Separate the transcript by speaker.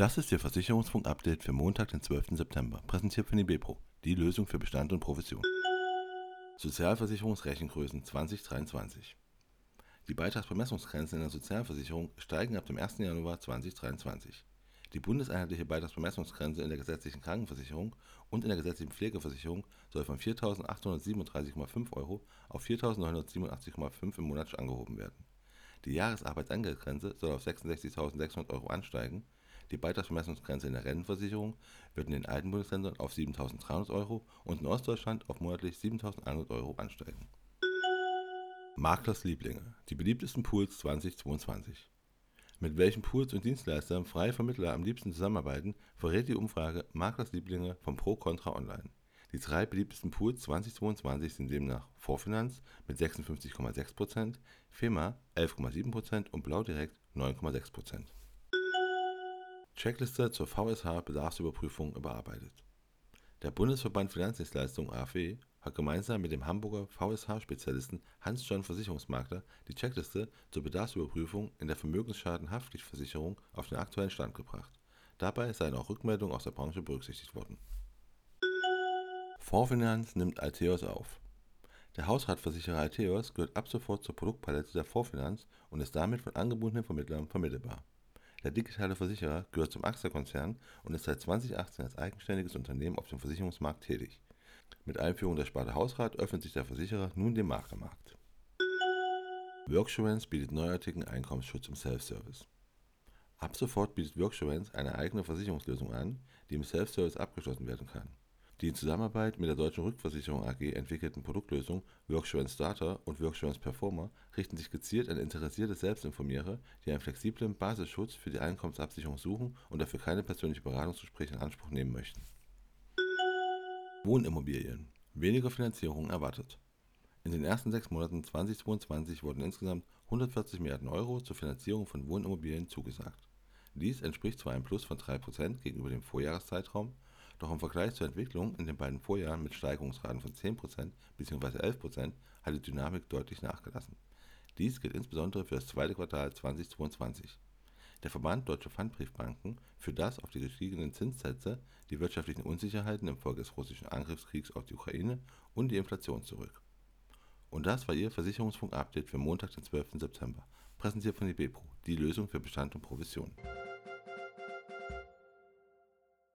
Speaker 1: Das ist Ihr Versicherungsfunk-Update für Montag, den 12. September, präsentiert von IBEPRO, die Lösung für Bestand und Provision. Sozialversicherungsrechengrößen 2023 Die Beitragsbemessungsgrenzen in der Sozialversicherung steigen ab dem 1. Januar 2023. Die bundeseinheitliche Beitragsbemessungsgrenze in der gesetzlichen Krankenversicherung und in der gesetzlichen Pflegeversicherung soll von 4.837,5 Euro auf 4.987,5 im Monat angehoben werden. Die Jahresarbeitsentgeltgrenze soll auf 66.600 Euro ansteigen die Beitragsbemessungsgrenze in der Rentenversicherung wird in den alten Bundesländern auf 7.300 Euro und in Ostdeutschland auf monatlich 7.100 Euro ansteigen. Maklers Lieblinge. Die beliebtesten Pools 2022. Mit welchen Pools und Dienstleistern freie Vermittler am liebsten zusammenarbeiten, verrät die Umfrage Maklers Lieblinge von Pro Contra Online. Die drei beliebtesten Pools 2022 sind demnach Vorfinanz mit 56,6%, FEMA 11,7% und Blau Direkt 9,6%. Checkliste zur VSH-Bedarfsüberprüfung überarbeitet. Der Bundesverband Finanzdienstleistungen AFW hat gemeinsam mit dem Hamburger VSH-Spezialisten Hans-John Versicherungsmakler die Checkliste zur Bedarfsüberprüfung in der Vermögensschaden-Haftpflichtversicherung auf den aktuellen Stand gebracht. Dabei seien auch Rückmeldungen aus der Branche berücksichtigt worden. Vorfinanz nimmt Alteos auf. Der Hausratversicherer Alteos gehört ab sofort zur Produktpalette der Vorfinanz und ist damit von angebundenen Vermittlern vermittelbar. Der digitale Versicherer gehört zum AXA-Konzern und ist seit 2018 als eigenständiges Unternehmen auf dem Versicherungsmarkt tätig. Mit Einführung der Sparte Hausrat öffnet sich der Versicherer nun dem Maklermarkt. Worksurance bietet neuartigen Einkommensschutz im Self-Service. Ab sofort bietet Worksurance eine eigene Versicherungslösung an, die im Self-Service abgeschlossen werden kann. Die in Zusammenarbeit mit der Deutschen Rückversicherung AG entwickelten Produktlösungen Worksurance Starter und Worksurance Performer richten sich gezielt an interessierte Selbstinformierer, die einen flexiblen Basisschutz für die Einkommensabsicherung suchen und dafür keine persönliche Beratungsgespräche in Anspruch nehmen möchten. Wohnimmobilien. Weniger Finanzierung erwartet. In den ersten sechs Monaten 2022 wurden insgesamt 140 Milliarden Euro zur Finanzierung von Wohnimmobilien zugesagt. Dies entspricht zwar einem Plus von 3% gegenüber dem Vorjahreszeitraum, doch im Vergleich zur Entwicklung in den beiden Vorjahren mit Steigerungsraten von 10% bzw. 11% hat die Dynamik deutlich nachgelassen. Dies gilt insbesondere für das zweite Quartal 2022. Der Verband Deutscher Pfandbriefbanken führt das auf die gestiegenen Zinssätze, die wirtschaftlichen Unsicherheiten infolge des russischen Angriffskriegs auf die Ukraine und die Inflation zurück. Und das war Ihr Versicherungsfunk-Update für Montag, den 12. September, präsentiert von IBEPRO, die Lösung für Bestand und Provision.